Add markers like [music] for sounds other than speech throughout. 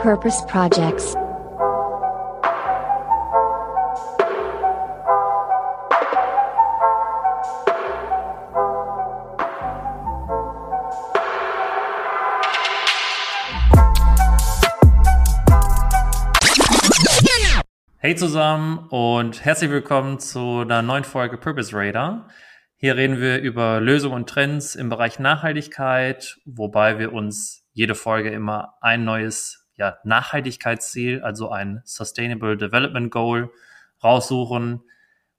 Purpose Projects. Hey zusammen und herzlich willkommen zu einer neuen Folge Purpose Radar. Hier reden wir über Lösungen und Trends im Bereich Nachhaltigkeit, wobei wir uns jede Folge immer ein neues ja, Nachhaltigkeitsziel, also ein Sustainable Development Goal raussuchen.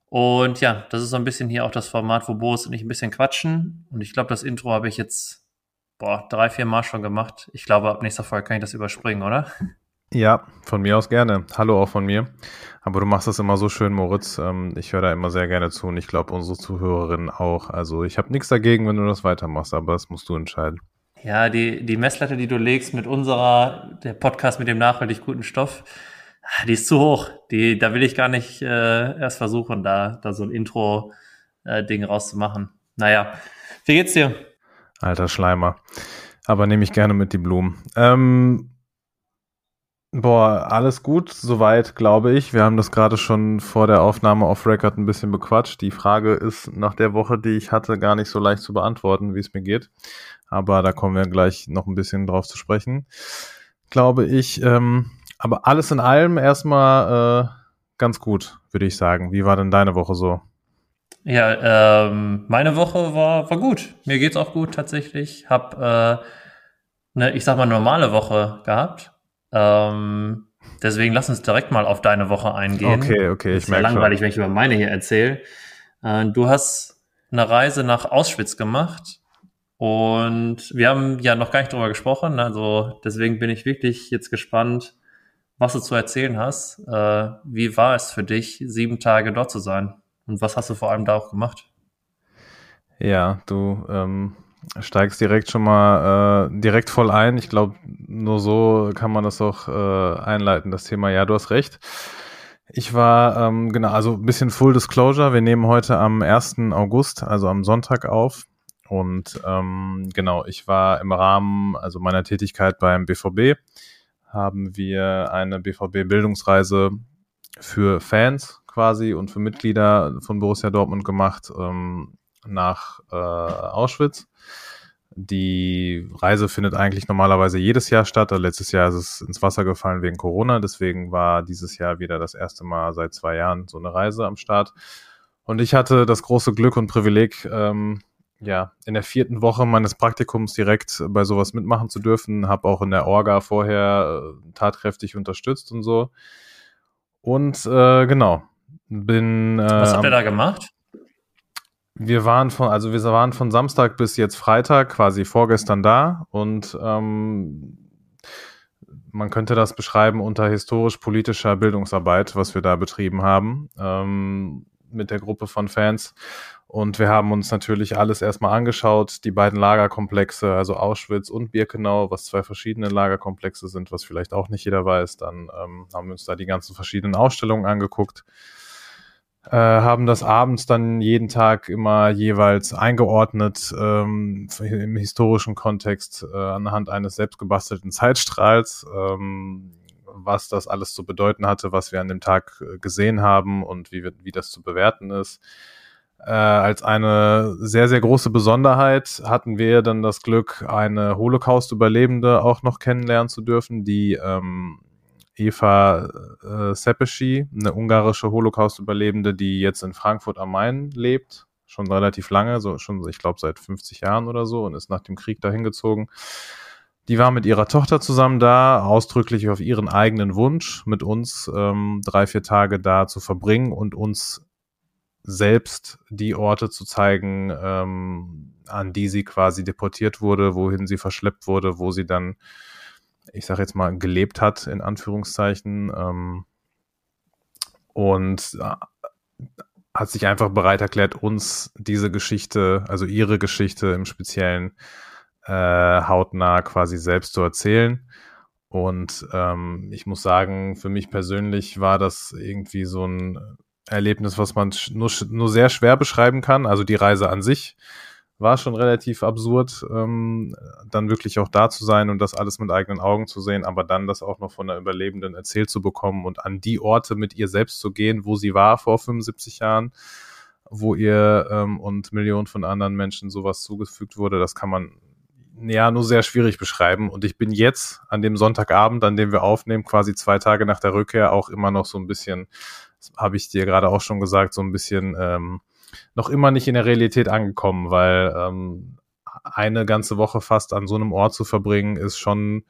Und ja, das ist so ein bisschen hier auch das Format, wo Boris und ich ein bisschen quatschen. Und ich glaube, das Intro habe ich jetzt boah, drei, vier Mal schon gemacht. Ich glaube, ab nächster Folge kann ich das überspringen, oder? Ja, von mir aus gerne. Hallo auch von mir. Aber du machst das immer so schön, Moritz. Ähm, ich höre da immer sehr gerne zu und ich glaube unsere Zuhörerinnen auch. Also ich habe nichts dagegen, wenn du das weitermachst, aber das musst du entscheiden. Ja, die, die Messlatte, die du legst mit unserer, der Podcast mit dem nachhaltig guten Stoff, die ist zu hoch. Die, da will ich gar nicht äh, erst versuchen, da, da so ein Intro-Ding äh, rauszumachen. Naja, wie geht's dir? Alter Schleimer. Aber nehme ich gerne mit die Blumen. Ähm, boah, alles gut, soweit, glaube ich. Wir haben das gerade schon vor der Aufnahme auf Record ein bisschen bequatscht. Die Frage ist nach der Woche, die ich hatte, gar nicht so leicht zu beantworten, wie es mir geht aber da kommen wir gleich noch ein bisschen drauf zu sprechen, glaube ich. Ähm, aber alles in allem erstmal äh, ganz gut, würde ich sagen. Wie war denn deine Woche so? Ja, ähm, meine Woche war, war gut. Mir geht's auch gut tatsächlich. Hab äh, eine, ich sag mal, normale Woche gehabt. Ähm, deswegen lass uns direkt mal auf deine Woche eingehen. Okay, okay, ich merke. Ja langweilig, schon. wenn ich über meine hier erzähle. Äh, du hast eine Reise nach Auschwitz gemacht und wir haben ja noch gar nicht drüber gesprochen, also deswegen bin ich wirklich jetzt gespannt, was du zu erzählen hast. Äh, wie war es für dich, sieben Tage dort zu sein? Und was hast du vor allem da auch gemacht? Ja, du ähm, steigst direkt schon mal äh, direkt voll ein. Ich glaube, nur so kann man das auch äh, einleiten, das Thema. Ja, du hast recht. Ich war, ähm, genau, also ein bisschen Full Disclosure. Wir nehmen heute am 1. August, also am Sonntag auf. Und ähm, genau, ich war im Rahmen also meiner Tätigkeit beim BVB, haben wir eine BVB-Bildungsreise für Fans quasi und für Mitglieder von Borussia Dortmund gemacht ähm, nach äh, Auschwitz. Die Reise findet eigentlich normalerweise jedes Jahr statt. Letztes Jahr ist es ins Wasser gefallen wegen Corona. Deswegen war dieses Jahr wieder das erste Mal seit zwei Jahren so eine Reise am Start. Und ich hatte das große Glück und Privileg, ähm, ja, in der vierten Woche meines Praktikums direkt bei sowas mitmachen zu dürfen. Habe auch in der Orga vorher äh, tatkräftig unterstützt und so. Und äh, genau, bin. Äh, Was habt ihr da gemacht? Wir waren von, also wir waren von Samstag bis jetzt Freitag, quasi vorgestern da und ähm, man könnte das beschreiben unter historisch-politischer Bildungsarbeit, was wir da betrieben haben, ähm, mit der Gruppe von Fans. Und wir haben uns natürlich alles erstmal angeschaut, die beiden Lagerkomplexe, also Auschwitz und Birkenau, was zwei verschiedene Lagerkomplexe sind, was vielleicht auch nicht jeder weiß. Dann ähm, haben wir uns da die ganzen verschiedenen Ausstellungen angeguckt, äh, haben das abends dann jeden Tag immer jeweils eingeordnet ähm, im historischen Kontext äh, anhand eines selbstgebastelten Zeitstrahls. Ähm, was das alles zu bedeuten hatte, was wir an dem Tag äh, gesehen haben und wie, wie das zu bewerten ist. Äh, als eine sehr, sehr große Besonderheit hatten wir dann das Glück, eine Holocaust-Überlebende auch noch kennenlernen zu dürfen, die ähm, Eva äh, Sepeschi, eine ungarische Holocaust-Überlebende, die jetzt in Frankfurt am Main lebt, schon relativ lange, so schon, ich glaube, seit 50 Jahren oder so und ist nach dem Krieg dahin gezogen. Die war mit ihrer Tochter zusammen da, ausdrücklich auf ihren eigenen Wunsch, mit uns ähm, drei, vier Tage da zu verbringen und uns selbst die Orte zu zeigen, ähm, an die sie quasi deportiert wurde, wohin sie verschleppt wurde, wo sie dann, ich sage jetzt mal, gelebt hat, in Anführungszeichen. Ähm, und äh, hat sich einfach bereit erklärt, uns diese Geschichte, also ihre Geschichte im Speziellen, äh, hautnah quasi selbst zu erzählen. Und ähm, ich muss sagen, für mich persönlich war das irgendwie so ein Erlebnis, was man nur, nur sehr schwer beschreiben kann. Also die Reise an sich war schon relativ absurd, ähm, dann wirklich auch da zu sein und das alles mit eigenen Augen zu sehen, aber dann das auch noch von der Überlebenden erzählt zu bekommen und an die Orte mit ihr selbst zu gehen, wo sie war vor 75 Jahren, wo ihr ähm, und Millionen von anderen Menschen sowas zugefügt wurde, das kann man ja nur sehr schwierig beschreiben. Und ich bin jetzt an dem Sonntagabend, an dem wir aufnehmen, quasi zwei Tage nach der Rückkehr, auch immer noch so ein bisschen, habe ich dir gerade auch schon gesagt, so ein bisschen ähm, noch immer nicht in der Realität angekommen, weil ähm, eine ganze Woche fast an so einem Ort zu verbringen, ist schon,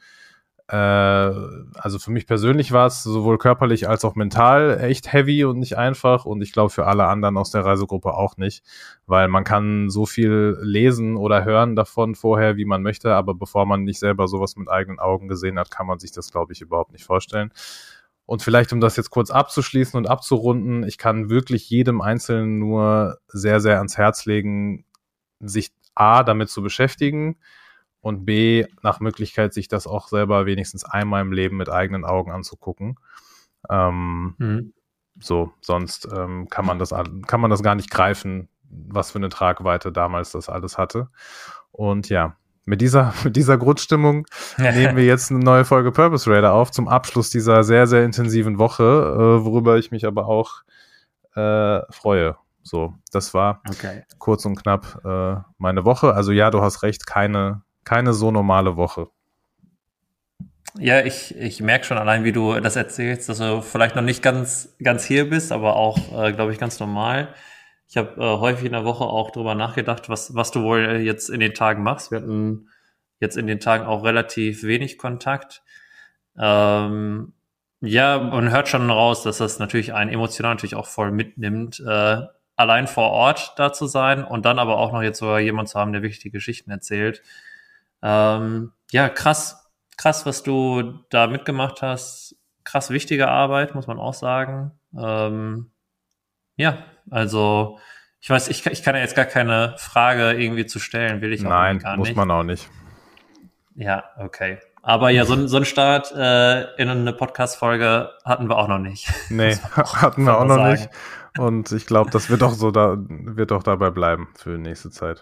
äh, also für mich persönlich war es sowohl körperlich als auch mental echt heavy und nicht einfach und ich glaube für alle anderen aus der Reisegruppe auch nicht, weil man kann so viel lesen oder hören davon vorher, wie man möchte, aber bevor man nicht selber sowas mit eigenen Augen gesehen hat, kann man sich das, glaube ich, überhaupt nicht vorstellen. Und vielleicht, um das jetzt kurz abzuschließen und abzurunden, ich kann wirklich jedem Einzelnen nur sehr, sehr ans Herz legen, sich A, damit zu beschäftigen und B, nach Möglichkeit, sich das auch selber wenigstens einmal im Leben mit eigenen Augen anzugucken. Ähm, mhm. So, sonst ähm, kann man das kann man das gar nicht greifen, was für eine Tragweite damals das alles hatte. Und ja, mit dieser, [laughs] mit dieser Grundstimmung nehmen wir jetzt eine neue Folge Purpose Raider auf zum Abschluss dieser sehr, sehr intensiven Woche, äh, worüber ich mich aber auch äh, freue. So, das war okay. kurz und knapp äh, meine Woche. Also ja, du hast recht, keine, keine so normale Woche. Ja, ich, ich merke schon allein, wie du das erzählst, dass du vielleicht noch nicht ganz, ganz hier bist, aber auch, äh, glaube ich, ganz normal. Ich habe äh, häufig in der Woche auch drüber nachgedacht, was, was du wohl jetzt in den Tagen machst. Wir hatten jetzt in den Tagen auch relativ wenig Kontakt. Ähm, ja, man hört schon raus, dass das natürlich einen emotional natürlich auch voll mitnimmt, äh, allein vor Ort da zu sein und dann aber auch noch jetzt sogar jemand zu haben, der wichtige Geschichten erzählt. Ähm, ja, krass, krass, was du da mitgemacht hast. Krass wichtige Arbeit, muss man auch sagen. Ähm, ja, also ich weiß, ich, ich kann ja jetzt gar keine Frage irgendwie zu stellen, will ich auch Nein, gar nicht. muss man auch nicht. Ja, okay. Aber ja, so, so ein Start äh, in eine Podcast-Folge hatten wir auch noch nicht. Nee, [laughs] [laughs] hatten wir auch noch sagen. nicht. Und ich glaube, das wird auch so da, wird auch dabei bleiben für die nächste Zeit.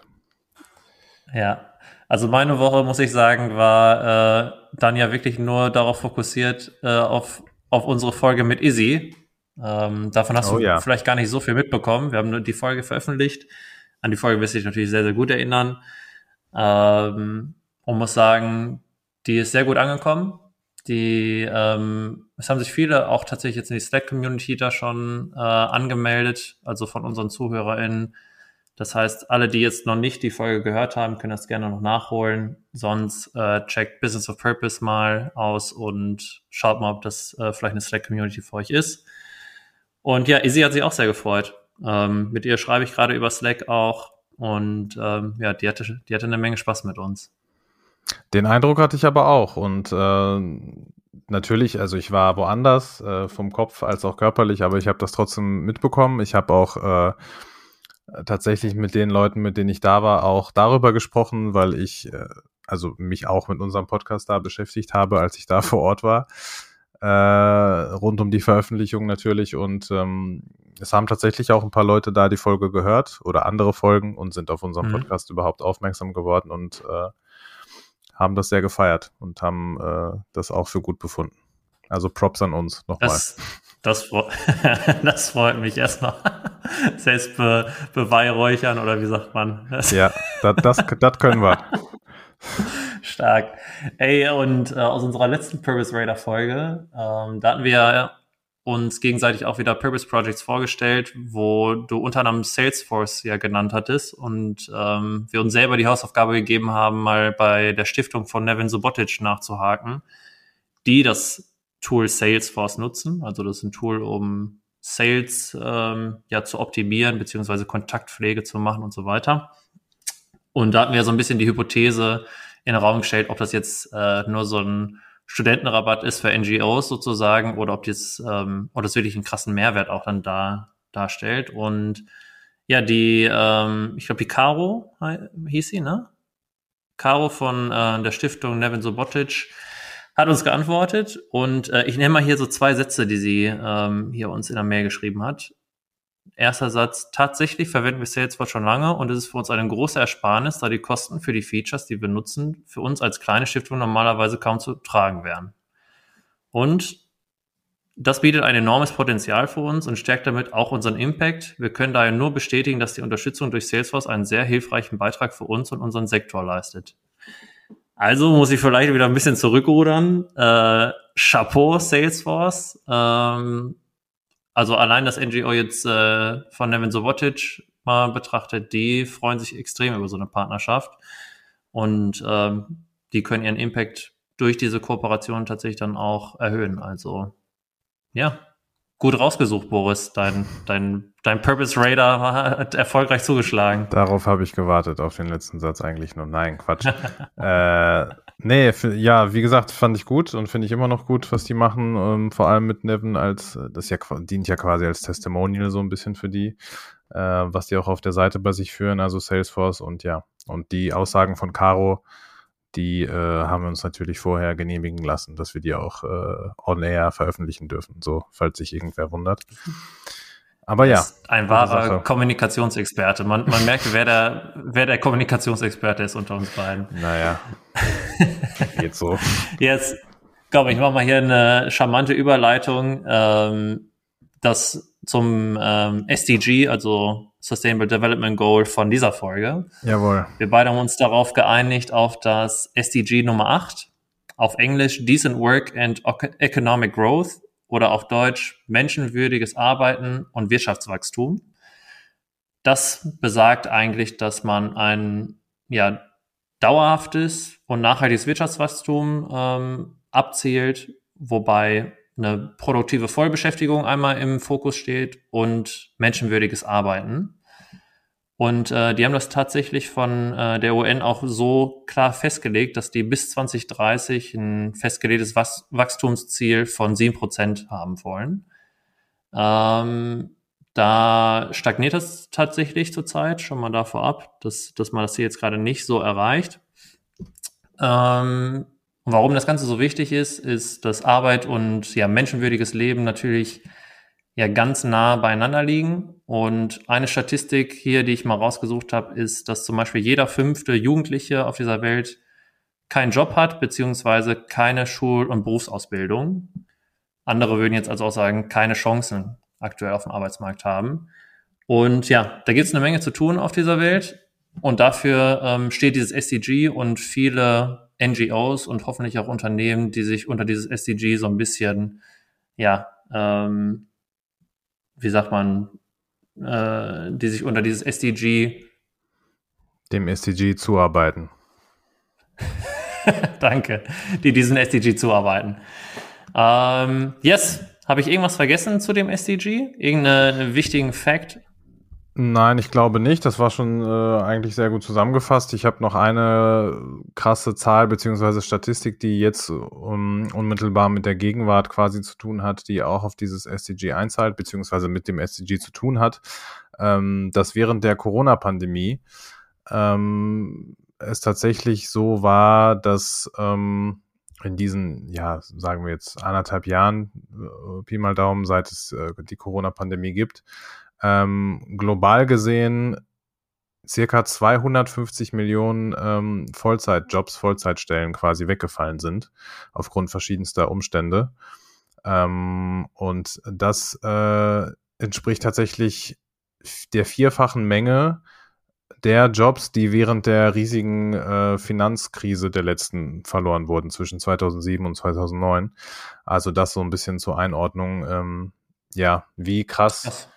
Ja. Also meine Woche, muss ich sagen, war äh, dann ja wirklich nur darauf fokussiert, äh, auf, auf unsere Folge mit Izzy. Ähm, davon hast oh, du ja. vielleicht gar nicht so viel mitbekommen. Wir haben nur die Folge veröffentlicht. An die Folge wirst du dich natürlich sehr, sehr gut erinnern. Ähm, und muss sagen, die ist sehr gut angekommen. Die, ähm, es haben sich viele auch tatsächlich jetzt in die Slack-Community da schon äh, angemeldet, also von unseren ZuhörerInnen. Das heißt, alle, die jetzt noch nicht die Folge gehört haben, können das gerne noch nachholen. Sonst äh, checkt Business of Purpose mal aus und schaut mal, ob das äh, vielleicht eine Slack-Community für euch ist. Und ja, Izzy hat sich auch sehr gefreut. Ähm, mit ihr schreibe ich gerade über Slack auch. Und ähm, ja, die hatte, die hatte eine Menge Spaß mit uns. Den Eindruck hatte ich aber auch. Und äh, natürlich, also ich war woanders, äh, vom Kopf als auch körperlich, aber ich habe das trotzdem mitbekommen. Ich habe auch äh, tatsächlich mit den Leuten, mit denen ich da war, auch darüber gesprochen, weil ich äh, also mich auch mit unserem Podcast da beschäftigt habe, als ich da [laughs] vor Ort war äh, rund um die Veröffentlichung natürlich. Und ähm, es haben tatsächlich auch ein paar Leute da die Folge gehört oder andere Folgen und sind auf unserem mhm. Podcast überhaupt aufmerksam geworden und äh, haben das sehr gefeiert und haben äh, das auch für gut befunden. Also Props an uns nochmal. Das, das, [laughs] das freut mich erstmal. Selbst be, beweihräuchern oder wie sagt man? Das ja, das, das, das können wir. [laughs] [laughs] Stark. Ey, und äh, aus unserer letzten Purpose Raider Folge, ähm, da hatten wir uns gegenseitig auch wieder Purpose Projects vorgestellt, wo du unter anderem Salesforce ja genannt hattest und ähm, wir uns selber die Hausaufgabe gegeben haben, mal bei der Stiftung von Nevin Subotic nachzuhaken, die das Tool Salesforce nutzen. Also das ist ein Tool, um Sales ähm, ja zu optimieren, beziehungsweise Kontaktpflege zu machen und so weiter. Und da hatten wir so ein bisschen die Hypothese in den Raum gestellt, ob das jetzt äh, nur so ein Studentenrabatt ist für NGOs sozusagen oder ob das, ähm, ob das wirklich einen krassen Mehrwert auch dann da darstellt. Und ja, die, ähm, ich glaube, die Caro hieß sie, ne? Caro von äh, der Stiftung Nevin Sobotic hat uns geantwortet und äh, ich nenne mal hier so zwei Sätze, die sie ähm, hier uns in der Mail geschrieben hat. Erster Satz, tatsächlich verwenden wir Salesforce schon lange und es ist für uns eine große Ersparnis, da die Kosten für die Features, die wir nutzen, für uns als kleine Stiftung normalerweise kaum zu tragen wären. Und das bietet ein enormes Potenzial für uns und stärkt damit auch unseren Impact. Wir können daher nur bestätigen, dass die Unterstützung durch Salesforce einen sehr hilfreichen Beitrag für uns und unseren Sektor leistet. Also muss ich vielleicht wieder ein bisschen zurückrudern. Äh, Chapeau Salesforce. Ähm, also allein das NGO jetzt äh, von Nevin Sobotic mal betrachtet, die freuen sich extrem über so eine Partnerschaft und ähm, die können ihren Impact durch diese Kooperation tatsächlich dann auch erhöhen. Also ja, gut rausgesucht, Boris. Dein, dein, dein Purpose Radar [laughs] hat erfolgreich zugeschlagen. Darauf habe ich gewartet, auf den letzten Satz eigentlich nur. Nein, Quatsch. [laughs] äh, nee, ja, wie gesagt, fand ich gut und finde ich immer noch gut, was die machen. Ähm, vor allem mit Nevin als, das ja dient ja quasi als Testimonial so ein bisschen für die, äh, was die auch auf der Seite bei sich führen, also Salesforce und ja. Und die Aussagen von Caro, die äh, haben wir uns natürlich vorher genehmigen lassen, dass wir die auch äh, on air veröffentlichen dürfen, so falls sich irgendwer wundert. Aber ja. Ein wahrer Kommunikationsexperte. Man, man merkt, wer der, wer der Kommunikationsexperte ist unter uns beiden. Naja. [laughs] Geht so. Jetzt, komm, ich mache mal hier eine charmante Überleitung. Ähm, das zum ähm, SDG, also Sustainable Development Goal von dieser Folge. Jawohl. Wir beide haben uns darauf geeinigt auf das SDG Nummer 8, auf Englisch Decent Work and Economic Growth oder auf Deutsch menschenwürdiges Arbeiten und Wirtschaftswachstum. Das besagt eigentlich, dass man ein ja, dauerhaftes und nachhaltiges Wirtschaftswachstum ähm, abzielt, wobei eine produktive Vollbeschäftigung einmal im Fokus steht und menschenwürdiges Arbeiten. Und äh, die haben das tatsächlich von äh, der UN auch so klar festgelegt, dass die bis 2030 ein festgelegtes Wach Wachstumsziel von sieben Prozent haben wollen. Ähm, da stagniert es tatsächlich zurzeit, schon mal da vorab, dass, dass man das hier jetzt gerade nicht so erreicht. Ähm, und warum das Ganze so wichtig ist, ist, dass Arbeit und ja, menschenwürdiges Leben natürlich ja ganz nah beieinander liegen. Und eine Statistik hier, die ich mal rausgesucht habe, ist, dass zum Beispiel jeder fünfte Jugendliche auf dieser Welt keinen Job hat, beziehungsweise keine Schul- und Berufsausbildung. Andere würden jetzt also auch sagen, keine Chancen aktuell auf dem Arbeitsmarkt haben. Und ja, da gibt es eine Menge zu tun auf dieser Welt. Und dafür ähm, steht dieses SDG und viele NGOs und hoffentlich auch Unternehmen, die sich unter dieses SDG so ein bisschen, ja, ähm, wie sagt man, äh, die sich unter dieses SDG dem SDG zuarbeiten. [laughs] Danke, die diesen SDG zuarbeiten. Ähm, yes, habe ich irgendwas vergessen zu dem SDG? Irgendeinen wichtigen Fact? Nein, ich glaube nicht. Das war schon äh, eigentlich sehr gut zusammengefasst. Ich habe noch eine krasse Zahl beziehungsweise Statistik, die jetzt um, unmittelbar mit der Gegenwart quasi zu tun hat, die auch auf dieses SDG einzahlt, beziehungsweise mit dem SDG zu tun hat, ähm, dass während der Corona-Pandemie ähm, es tatsächlich so war, dass ähm, in diesen, ja, sagen wir jetzt anderthalb Jahren, äh, Pi mal Daumen, seit es äh, die Corona-Pandemie gibt, ähm, global gesehen circa 250 Millionen ähm, Vollzeitjobs, Vollzeitstellen quasi weggefallen sind aufgrund verschiedenster Umstände. Ähm, und das äh, entspricht tatsächlich der vierfachen Menge der Jobs, die während der riesigen äh, Finanzkrise der letzten verloren wurden, zwischen 2007 und 2009. Also das so ein bisschen zur Einordnung. Ähm, ja, wie krass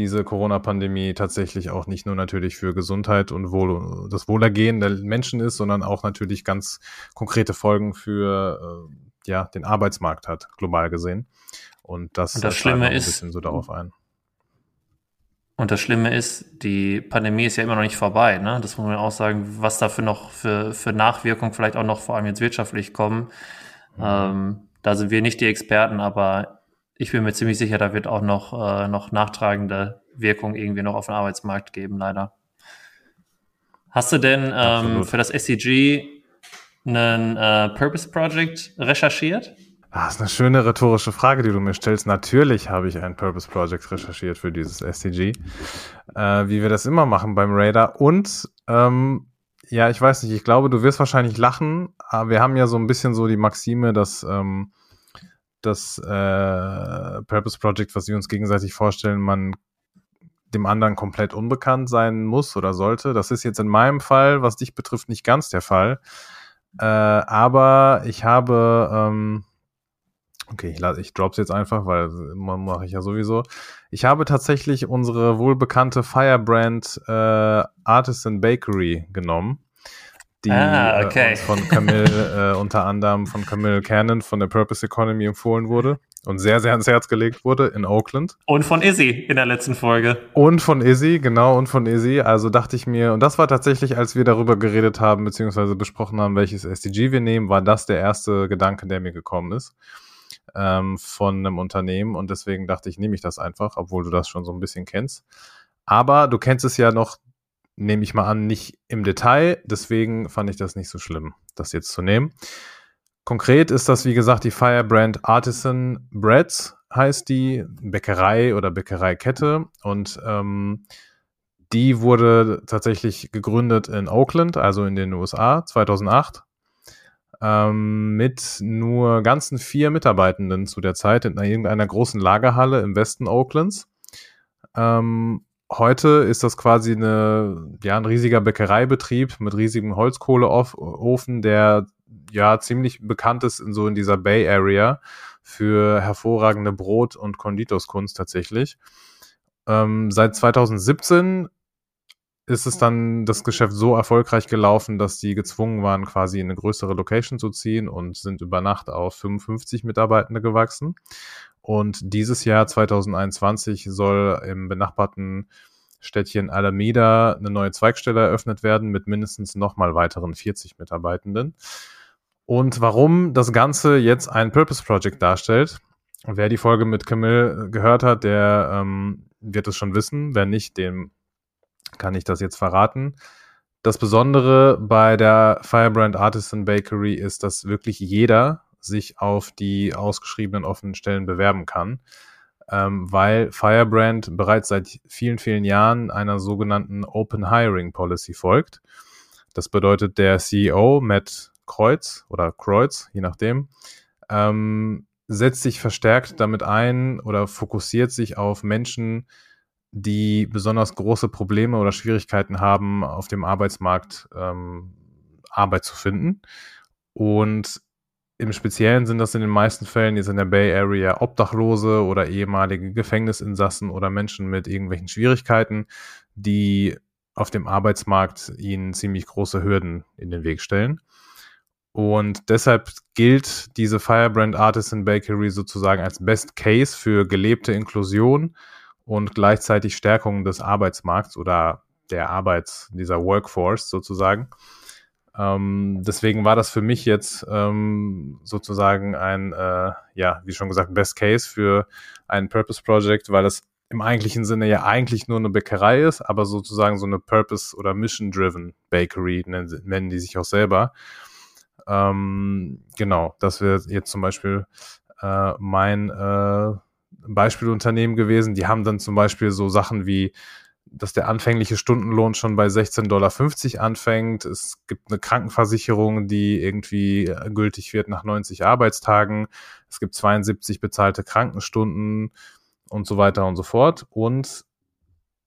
diese Corona-Pandemie tatsächlich auch nicht nur natürlich für Gesundheit und Wohl, das Wohlergehen der Menschen ist, sondern auch natürlich ganz konkrete Folgen für äh, ja, den Arbeitsmarkt hat, global gesehen. Und das, und das Schlimme ein ist, bisschen so darauf ein. Und das Schlimme ist, die Pandemie ist ja immer noch nicht vorbei. Ne? Das muss man auch sagen, was dafür noch für, für Nachwirkungen vielleicht auch noch vor allem jetzt wirtschaftlich kommen. Mhm. Ähm, da sind wir nicht die Experten, aber ich bin mir ziemlich sicher, da wird auch noch, äh, noch nachtragende Wirkung irgendwie noch auf den Arbeitsmarkt geben, leider. Hast du denn ähm, für das SCG einen äh, Purpose Project recherchiert? Ah, das ist eine schöne rhetorische Frage, die du mir stellst. Natürlich habe ich ein Purpose Project recherchiert für dieses SDG, äh, wie wir das immer machen beim Radar. Und ähm, ja, ich weiß nicht, ich glaube, du wirst wahrscheinlich lachen, aber wir haben ja so ein bisschen so die Maxime, dass ähm, das äh, Purpose Project, was wir uns gegenseitig vorstellen, man dem anderen komplett unbekannt sein muss oder sollte. Das ist jetzt in meinem Fall, was dich betrifft, nicht ganz der Fall. Äh, aber ich habe, ähm, okay, ich, ich drop's jetzt einfach, weil mache ich ja sowieso. Ich habe tatsächlich unsere wohlbekannte Firebrand äh, Artisan Bakery genommen die ah, okay. äh, von Camille, äh, unter anderem von Camille Cannon von der Purpose Economy empfohlen wurde und sehr, sehr ans Herz gelegt wurde in Oakland. Und von Izzy in der letzten Folge. Und von Izzy, genau, und von Izzy. Also dachte ich mir, und das war tatsächlich, als wir darüber geredet haben, beziehungsweise besprochen haben, welches SDG wir nehmen, war das der erste Gedanke, der mir gekommen ist ähm, von einem Unternehmen. Und deswegen dachte ich, nehme ich das einfach, obwohl du das schon so ein bisschen kennst. Aber du kennst es ja noch nehme ich mal an, nicht im Detail. Deswegen fand ich das nicht so schlimm, das jetzt zu nehmen. Konkret ist das, wie gesagt, die Firebrand Artisan Breads heißt die, Bäckerei oder Bäckereikette. Und ähm, die wurde tatsächlich gegründet in Oakland, also in den USA, 2008. Ähm, mit nur ganzen vier Mitarbeitenden zu der Zeit in irgendeiner großen Lagerhalle im Westen Oaklands. Ähm, heute ist das quasi eine, ja, ein riesiger Bäckereibetrieb mit riesigem Holzkohleofen, der ja ziemlich bekannt ist in so in dieser Bay Area für hervorragende Brot- und Konditorskunst tatsächlich. Ähm, seit 2017 ist es dann das Geschäft so erfolgreich gelaufen, dass die gezwungen waren, quasi in eine größere Location zu ziehen und sind über Nacht auf 55 Mitarbeitende gewachsen. Und dieses Jahr 2021 soll im benachbarten Städtchen Alameda eine neue Zweigstelle eröffnet werden mit mindestens nochmal weiteren 40 Mitarbeitenden. Und warum das Ganze jetzt ein Purpose Project darstellt, wer die Folge mit Camille gehört hat, der ähm, wird es schon wissen. Wer nicht, dem kann ich das jetzt verraten. Das Besondere bei der Firebrand Artisan Bakery ist, dass wirklich jeder sich auf die ausgeschriebenen offenen Stellen bewerben kann, ähm, weil Firebrand bereits seit vielen, vielen Jahren einer sogenannten Open Hiring Policy folgt. Das bedeutet, der CEO, Matt Kreuz oder Kreuz, je nachdem, ähm, setzt sich verstärkt damit ein oder fokussiert sich auf Menschen, die besonders große Probleme oder Schwierigkeiten haben, auf dem Arbeitsmarkt ähm, Arbeit zu finden. Und im Speziellen sind das in den meisten Fällen jetzt in der Bay Area Obdachlose oder ehemalige Gefängnisinsassen oder Menschen mit irgendwelchen Schwierigkeiten, die auf dem Arbeitsmarkt ihnen ziemlich große Hürden in den Weg stellen. Und deshalb gilt diese Firebrand Artisan Bakery sozusagen als Best Case für gelebte Inklusion und gleichzeitig Stärkung des Arbeitsmarkts oder der Arbeits, dieser Workforce sozusagen. Ähm, deswegen war das für mich jetzt ähm, sozusagen ein, äh, ja, wie schon gesagt, Best Case für ein Purpose Project, weil es im eigentlichen Sinne ja eigentlich nur eine Bäckerei ist, aber sozusagen so eine Purpose- oder Mission-Driven Bakery nennen, nennen, die sich auch selber. Ähm, genau, das wäre jetzt zum Beispiel äh, mein äh, Beispielunternehmen gewesen. Die haben dann zum Beispiel so Sachen wie dass der anfängliche Stundenlohn schon bei 16,50 Dollar anfängt. Es gibt eine Krankenversicherung, die irgendwie äh, gültig wird nach 90 Arbeitstagen. Es gibt 72 bezahlte Krankenstunden und so weiter und so fort. Und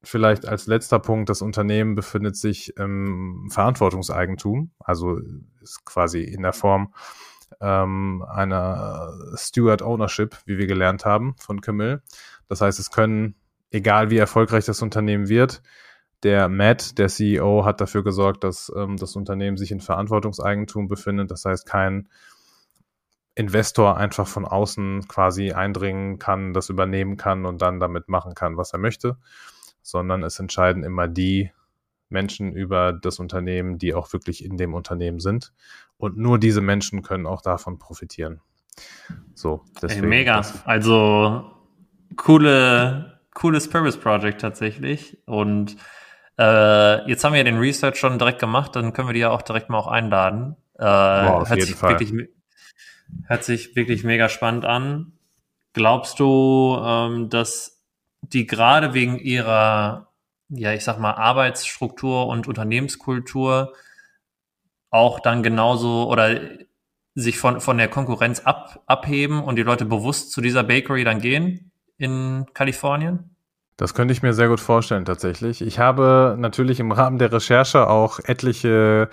vielleicht als letzter Punkt, das Unternehmen befindet sich im Verantwortungseigentum, also ist quasi in der Form ähm, einer Steward Ownership, wie wir gelernt haben von Camille. Das heißt, es können egal wie erfolgreich das Unternehmen wird, der Matt, der CEO, hat dafür gesorgt, dass ähm, das Unternehmen sich in Verantwortungseigentum befindet. Das heißt, kein Investor einfach von außen quasi eindringen kann, das übernehmen kann und dann damit machen kann, was er möchte, sondern es entscheiden immer die Menschen über das Unternehmen, die auch wirklich in dem Unternehmen sind. Und nur diese Menschen können auch davon profitieren. So, deswegen. Hey, mega. Also coole cooles Purpose Project tatsächlich. Und äh, jetzt haben wir ja den Research schon direkt gemacht, dann können wir die ja auch direkt mal auch einladen. Äh, wow, jeden Fall. Wirklich, Hört sich wirklich mega spannend an. Glaubst du, ähm, dass die gerade wegen ihrer, ja, ich sag mal, Arbeitsstruktur und Unternehmenskultur auch dann genauso oder sich von, von der Konkurrenz ab, abheben und die Leute bewusst zu dieser Bakery dann gehen in Kalifornien? Das könnte ich mir sehr gut vorstellen, tatsächlich. Ich habe natürlich im Rahmen der Recherche auch etliche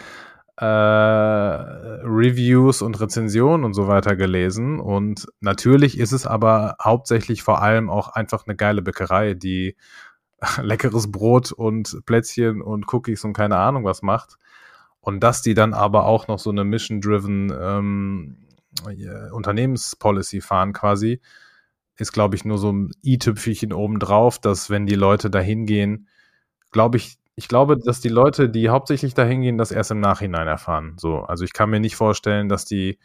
äh, Reviews und Rezensionen und so weiter gelesen. Und natürlich ist es aber hauptsächlich vor allem auch einfach eine geile Bäckerei, die [laughs] leckeres Brot und Plätzchen und Cookies und keine Ahnung was macht. Und dass die dann aber auch noch so eine Mission-driven ähm, Unternehmenspolicy fahren quasi, ist, glaube ich, nur so ein i-Tüpfelchen obendrauf, dass wenn die Leute da hingehen, glaube ich, ich glaube, dass die Leute, die hauptsächlich da hingehen, das erst im Nachhinein erfahren. So, also ich kann mir nicht vorstellen, dass die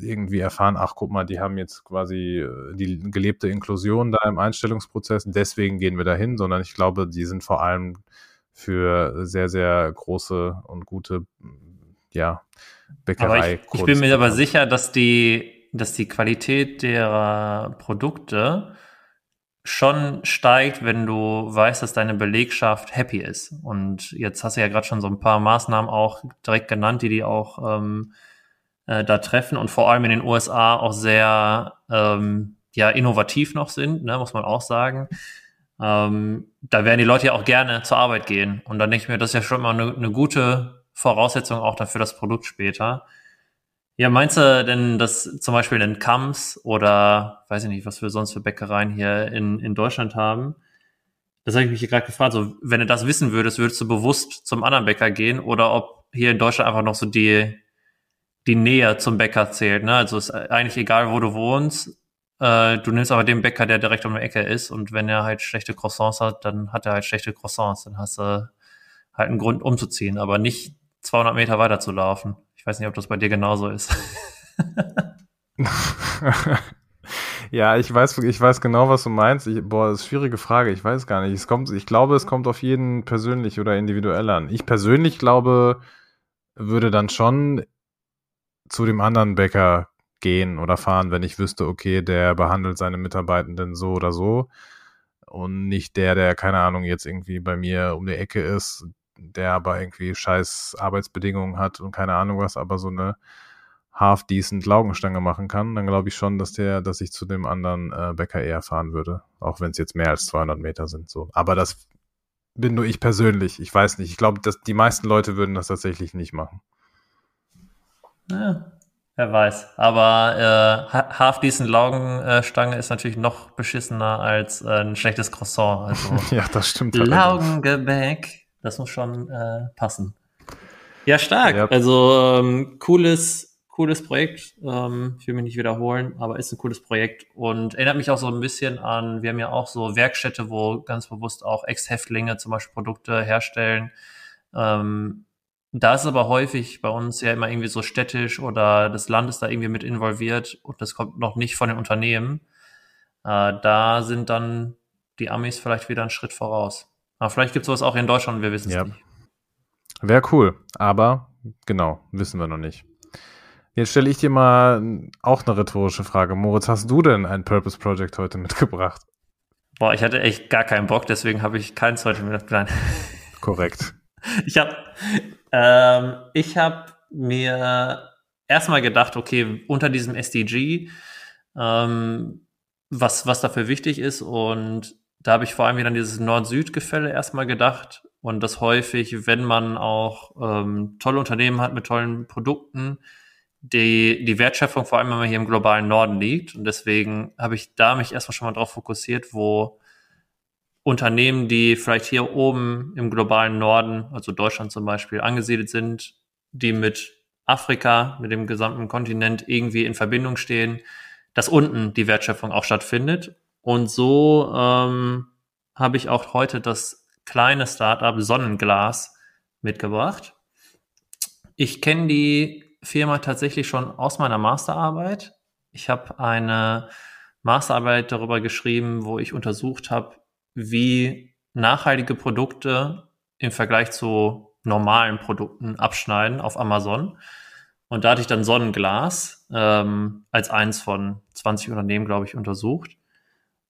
irgendwie erfahren, ach guck mal, die haben jetzt quasi äh, die gelebte Inklusion da im Einstellungsprozess, deswegen gehen wir dahin, sondern ich glaube, die sind vor allem für sehr, sehr große und gute, ja, Bäckerei. Aber ich, ich bin mir aber sicher, dass die dass die Qualität der Produkte schon steigt, wenn du weißt, dass deine Belegschaft happy ist. Und jetzt hast du ja gerade schon so ein paar Maßnahmen auch direkt genannt, die die auch ähm, äh, da treffen und vor allem in den USA auch sehr ähm, ja innovativ noch sind, ne, muss man auch sagen. Ähm, da werden die Leute ja auch gerne zur Arbeit gehen. Und dann denke ich mir, das ist ja schon mal eine, eine gute Voraussetzung auch dafür das Produkt später. Ja, meinst du denn, dass zum Beispiel in Kams oder weiß ich nicht, was wir sonst für Bäckereien hier in, in Deutschland haben? Das habe ich mich gerade gefragt. So, wenn du das wissen würdest, würdest du bewusst zum anderen Bäcker gehen oder ob hier in Deutschland einfach noch so die, die Nähe zum Bäcker zählt. Ne? Also ist eigentlich egal, wo du wohnst. Äh, du nimmst aber den Bäcker, der direkt um die Ecke ist. Und wenn er halt schlechte Croissants hat, dann hat er halt schlechte Croissants. Dann hast du halt einen Grund umzuziehen, aber nicht 200 Meter weiter zu laufen weiß nicht, ob das bei dir genauso ist. [laughs] ja, ich weiß, ich weiß genau, was du meinst. Ich, boah, das ist eine schwierige Frage. Ich weiß gar nicht. Es kommt, ich glaube, es kommt auf jeden persönlich oder individuell an. Ich persönlich glaube, würde dann schon zu dem anderen Bäcker gehen oder fahren, wenn ich wüsste, okay, der behandelt seine Mitarbeitenden so oder so und nicht der, der keine Ahnung jetzt irgendwie bei mir um die Ecke ist, der aber irgendwie scheiß Arbeitsbedingungen hat und keine Ahnung was, aber so eine half-decent Laugenstange machen kann, dann glaube ich schon, dass der, dass ich zu dem anderen äh, Bäcker eher fahren würde. Auch wenn es jetzt mehr als 200 Meter sind, so. Aber das bin nur ich persönlich. Ich weiß nicht. Ich glaube, dass die meisten Leute würden das tatsächlich nicht machen. Ja, wer weiß. Aber äh, half-decent Laugenstange ist natürlich noch beschissener als äh, ein schlechtes Croissant. Also [laughs] ja, das stimmt. Laugengebäck das muss schon äh, passen. Ja, stark. Ja. Also ähm, cooles, cooles Projekt. Ähm, ich will mich nicht wiederholen, aber ist ein cooles Projekt und erinnert mich auch so ein bisschen an, wir haben ja auch so Werkstätte, wo ganz bewusst auch Ex-Häftlinge zum Beispiel Produkte herstellen. Ähm, da ist aber häufig bei uns ja immer irgendwie so städtisch oder das Land ist da irgendwie mit involviert und das kommt noch nicht von den Unternehmen. Äh, da sind dann die Amis vielleicht wieder einen Schritt voraus. Aber vielleicht gibt es sowas auch in Deutschland, wir wissen es ja. nicht. Wäre cool, aber genau, wissen wir noch nicht. Jetzt stelle ich dir mal auch eine rhetorische Frage. Moritz, hast du denn ein Purpose Project heute mitgebracht? Boah, ich hatte echt gar keinen Bock, deswegen habe ich keins heute mitgebracht. Korrekt. [laughs] Ich habe ähm, ich hab mir erstmal gedacht, okay, unter diesem SDG, ähm, was, was dafür wichtig ist und da habe ich vor allem wieder an dieses Nord-Süd-Gefälle erstmal gedacht und das häufig, wenn man auch ähm, tolle Unternehmen hat mit tollen Produkten, die, die Wertschöpfung vor allem immer hier im globalen Norden liegt. Und deswegen habe ich da mich erstmal schon mal drauf fokussiert, wo Unternehmen, die vielleicht hier oben im globalen Norden, also Deutschland zum Beispiel, angesiedelt sind, die mit Afrika, mit dem gesamten Kontinent irgendwie in Verbindung stehen, dass unten die Wertschöpfung auch stattfindet und so ähm, habe ich auch heute das kleine Startup Sonnenglas mitgebracht. Ich kenne die Firma tatsächlich schon aus meiner Masterarbeit. Ich habe eine Masterarbeit darüber geschrieben, wo ich untersucht habe, wie nachhaltige Produkte im Vergleich zu normalen Produkten abschneiden auf Amazon. Und da hatte ich dann Sonnenglas ähm, als eins von 20 Unternehmen, glaube ich, untersucht.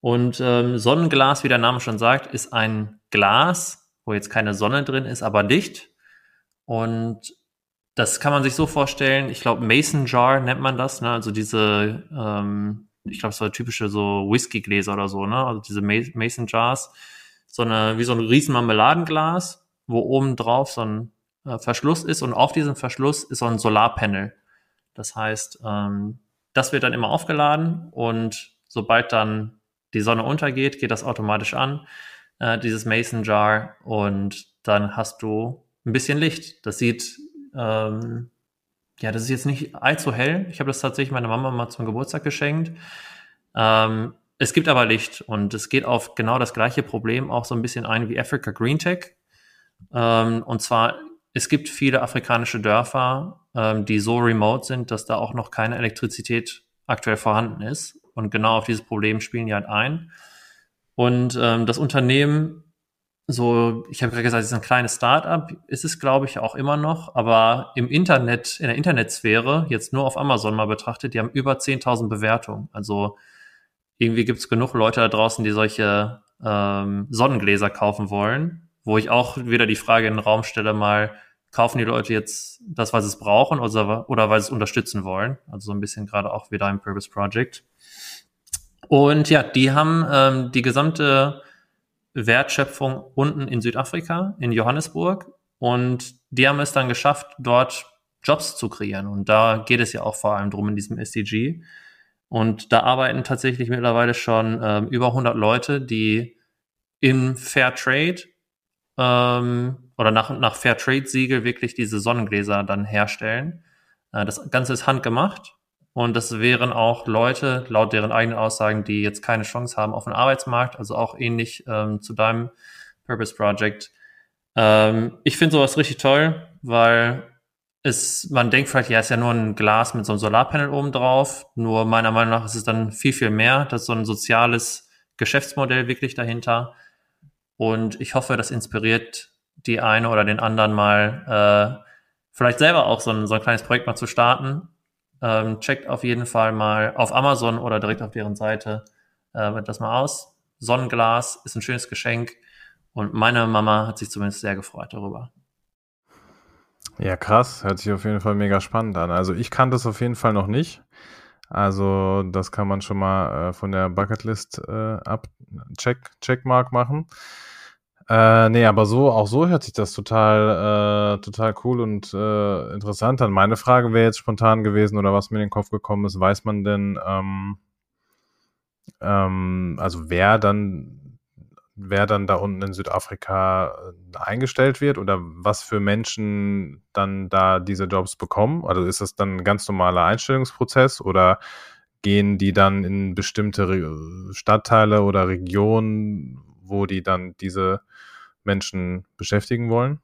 Und ähm, Sonnenglas, wie der Name schon sagt, ist ein Glas, wo jetzt keine Sonne drin ist, aber dicht. Und das kann man sich so vorstellen, ich glaube, Mason Jar nennt man das, ne? also diese, ähm, ich glaube, so typische so Whiskygläser oder so, ne? also diese Mason Jars, so eine, wie so ein riesen Marmeladenglas, wo oben drauf so ein äh, Verschluss ist und auf diesem Verschluss ist so ein Solarpanel. Das heißt, ähm, das wird dann immer aufgeladen und sobald dann die Sonne untergeht, geht das automatisch an, äh, dieses Mason Jar und dann hast du ein bisschen Licht. Das sieht, ähm, ja, das ist jetzt nicht allzu hell. Ich habe das tatsächlich meiner Mama mal zum Geburtstag geschenkt. Ähm, es gibt aber Licht und es geht auf genau das gleiche Problem auch so ein bisschen ein wie Africa Green Tech. Ähm, und zwar, es gibt viele afrikanische Dörfer, ähm, die so remote sind, dass da auch noch keine Elektrizität aktuell vorhanden ist. Und genau auf dieses Problem spielen die halt ein. Und ähm, das Unternehmen, so, ich habe gerade gesagt, es ist ein kleines Startup, ist es, glaube ich, auch immer noch, aber im Internet, in der Internetsphäre, jetzt nur auf Amazon mal betrachtet, die haben über 10.000 Bewertungen. Also irgendwie gibt es genug Leute da draußen, die solche ähm, Sonnengläser kaufen wollen, wo ich auch wieder die Frage in den Raum stelle, mal, kaufen die Leute jetzt das, was sie brauchen oder, oder weil sie es unterstützen wollen? Also so ein bisschen gerade auch wieder im Purpose Project. Und ja, die haben ähm, die gesamte Wertschöpfung unten in Südafrika, in Johannesburg. Und die haben es dann geschafft, dort Jobs zu kreieren. Und da geht es ja auch vor allem drum in diesem SDG. Und da arbeiten tatsächlich mittlerweile schon ähm, über 100 Leute, die im Fair Trade ähm, oder nach, nach Fair Trade Siegel wirklich diese Sonnengläser dann herstellen. Äh, das Ganze ist handgemacht und das wären auch Leute, laut deren eigenen Aussagen, die jetzt keine Chance haben auf den Arbeitsmarkt, also auch ähnlich ähm, zu deinem Purpose Project. Ähm, ich finde sowas richtig toll, weil es, man denkt vielleicht, ja, ist ja nur ein Glas mit so einem Solarpanel oben drauf. Nur meiner Meinung nach ist es dann viel, viel mehr. Das ist so ein soziales Geschäftsmodell wirklich dahinter. Und ich hoffe, das inspiriert die eine oder den anderen mal, äh, vielleicht selber auch so ein, so ein kleines Projekt mal zu starten ähm, checkt auf jeden Fall mal auf Amazon oder direkt auf deren Seite äh, das mal aus. Sonnenglas ist ein schönes Geschenk und meine Mama hat sich zumindest sehr gefreut darüber. Ja, krass. Hört sich auf jeden Fall mega spannend an. Also ich kannte es auf jeden Fall noch nicht. Also das kann man schon mal äh, von der Bucketlist äh, ab Check, Checkmark machen. Äh, nee, aber so, auch so hört sich das total, äh, total cool und äh, interessant an. Meine Frage wäre jetzt spontan gewesen oder was mir in den Kopf gekommen ist, weiß man denn, ähm, ähm, also wer dann, wer dann da unten in Südafrika äh, eingestellt wird oder was für Menschen dann da diese Jobs bekommen? Also ist das dann ein ganz normaler Einstellungsprozess oder gehen die dann in bestimmte Re Stadtteile oder Regionen, wo die dann diese Menschen beschäftigen wollen?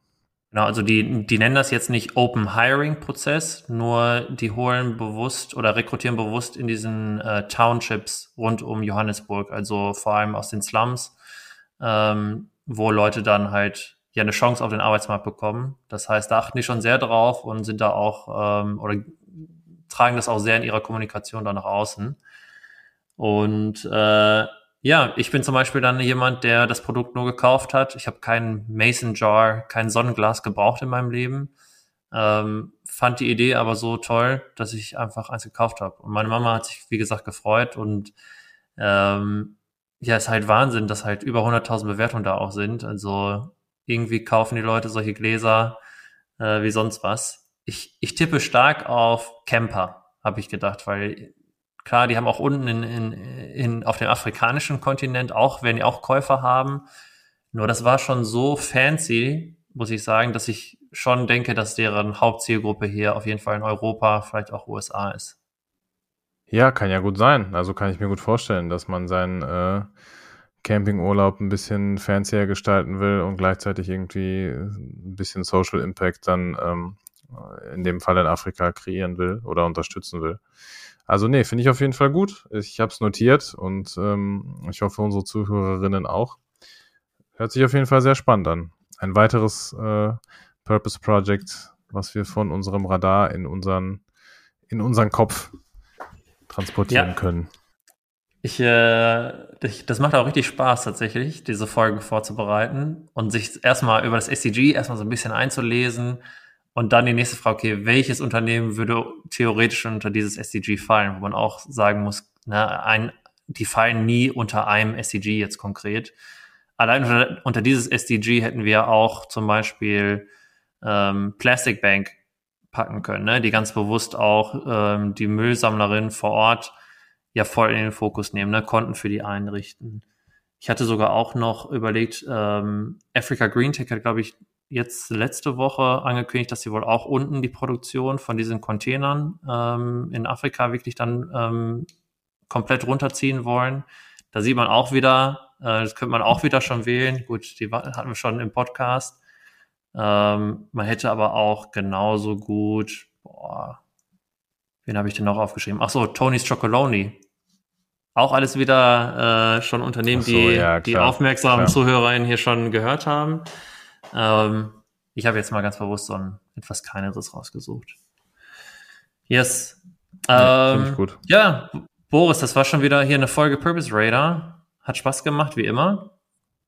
Genau, also die, die nennen das jetzt nicht Open Hiring Prozess, nur die holen bewusst oder rekrutieren bewusst in diesen äh, Townships rund um Johannesburg, also vor allem aus den Slums, ähm, wo Leute dann halt ja eine Chance auf den Arbeitsmarkt bekommen. Das heißt, da achten die schon sehr drauf und sind da auch ähm, oder tragen das auch sehr in ihrer Kommunikation da nach außen. Und äh, ja, ich bin zum Beispiel dann jemand, der das Produkt nur gekauft hat. Ich habe keinen Mason Jar, kein Sonnenglas gebraucht in meinem Leben. Ähm, fand die Idee aber so toll, dass ich einfach eins gekauft habe. Und meine Mama hat sich, wie gesagt, gefreut und ähm, ja, ist halt Wahnsinn, dass halt über 100.000 Bewertungen da auch sind. Also irgendwie kaufen die Leute solche Gläser äh, wie sonst was. Ich, ich tippe stark auf Camper, habe ich gedacht, weil Klar, die haben auch unten in, in, in, auf dem afrikanischen Kontinent auch, werden die auch Käufer haben. Nur das war schon so fancy, muss ich sagen, dass ich schon denke, dass deren Hauptzielgruppe hier auf jeden Fall in Europa, vielleicht auch USA ist. Ja, kann ja gut sein. Also kann ich mir gut vorstellen, dass man seinen äh, Campingurlaub ein bisschen fancier gestalten will und gleichzeitig irgendwie ein bisschen Social Impact dann ähm, in dem Fall in Afrika kreieren will oder unterstützen will. Also nee, finde ich auf jeden Fall gut. Ich habe es notiert und ähm, ich hoffe unsere Zuhörerinnen auch. Hört sich auf jeden Fall sehr spannend an. Ein weiteres äh, Purpose Project, was wir von unserem Radar in unseren in unseren Kopf transportieren ja. können. Ich, äh, das macht auch richtig Spaß tatsächlich, diese Folgen vorzubereiten und sich erstmal über das SCG erstmal so ein bisschen einzulesen und dann die nächste Frage, okay, welches Unternehmen würde theoretisch unter dieses SCG fallen, wo man auch sagen muss, ne, ein, die fallen nie unter einem SCG jetzt konkret. Allein unter, unter dieses SDG hätten wir auch zum Beispiel ähm, Plastic Bank packen können, ne? die ganz bewusst auch ähm, die Müllsammlerin vor Ort ja voll in den Fokus nehmen, ne? Konten für die einrichten. Ich hatte sogar auch noch überlegt, ähm, Africa Green Tech hat, glaube ich, jetzt letzte Woche angekündigt, dass sie wohl auch unten die Produktion von diesen Containern ähm, in Afrika wirklich dann ähm, komplett runterziehen wollen. Da sieht man auch wieder, äh, das könnte man auch wieder schon wählen. Gut, die hatten wir schon im Podcast. Ähm, man hätte aber auch genauso gut, boah, wen habe ich denn noch aufgeschrieben? Ach so, Tony's Chocoloni. Auch alles wieder äh, schon Unternehmen, so, die ja, die aufmerksamen klar. ZuhörerInnen hier schon gehört haben. Ähm, ich habe jetzt mal ganz bewusst so ein etwas kleineres rausgesucht. Yes. Ja, ähm, gut. ja, Boris, das war schon wieder hier eine Folge Purpose Radar. Hat Spaß gemacht, wie immer.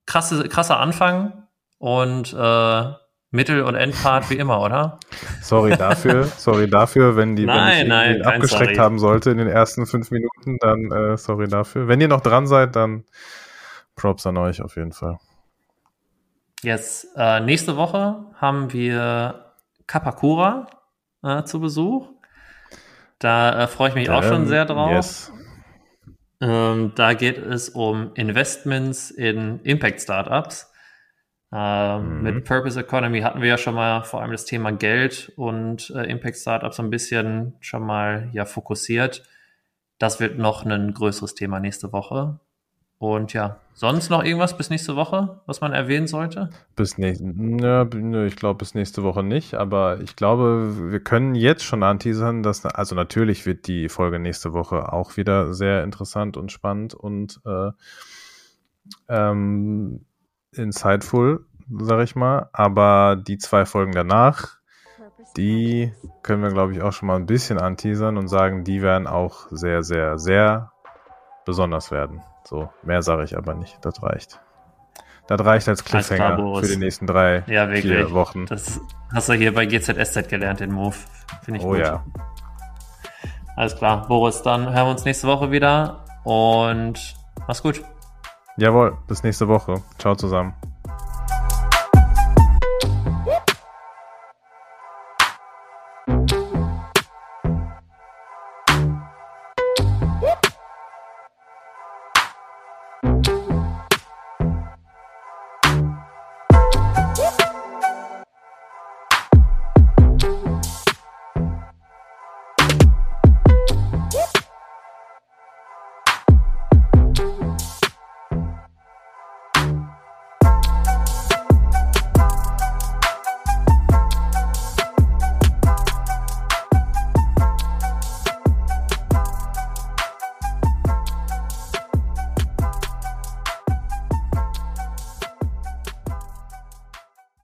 Krasse, krasser Anfang und äh, Mittel- und Endpart wie immer, oder? [laughs] Sorry dafür, sorry dafür, wenn die nein, wenn ich nein, abgeschreckt sorry. haben sollte in den ersten fünf Minuten, dann äh, sorry dafür. Wenn ihr noch dran seid, dann Props an euch auf jeden Fall. Jetzt, äh, nächste Woche haben wir Kapakura äh, zu Besuch. Da äh, freue ich mich ähm, auch schon sehr drauf. Yes. Ähm, da geht es um Investments in Impact Startups. Ähm, mhm. Mit Purpose Economy hatten wir ja schon mal vor allem das Thema Geld und äh, Impact Startups so ein bisschen schon mal ja fokussiert. Das wird noch ein größeres Thema nächste Woche. Und ja, sonst noch irgendwas bis nächste Woche, was man erwähnen sollte? Bis nächste, nö, ich glaube bis nächste Woche nicht, aber ich glaube, wir können jetzt schon anteasern, dass, also natürlich wird die Folge nächste Woche auch wieder sehr interessant und spannend und äh, ähm, insightful, sag ich mal, aber die zwei Folgen danach, die können wir, glaube ich, auch schon mal ein bisschen anteasern und sagen, die werden auch sehr, sehr, sehr besonders werden. So, mehr sage ich aber nicht. Das reicht. Das reicht als Cliffhanger klar, für die nächsten drei, ja, vier Wochen. Das hast du hier bei GZSZ gelernt, den Move. Finde ich oh, gut. ja. Alles klar, Boris, dann hören wir uns nächste Woche wieder und mach's gut. Jawohl, bis nächste Woche. Ciao zusammen.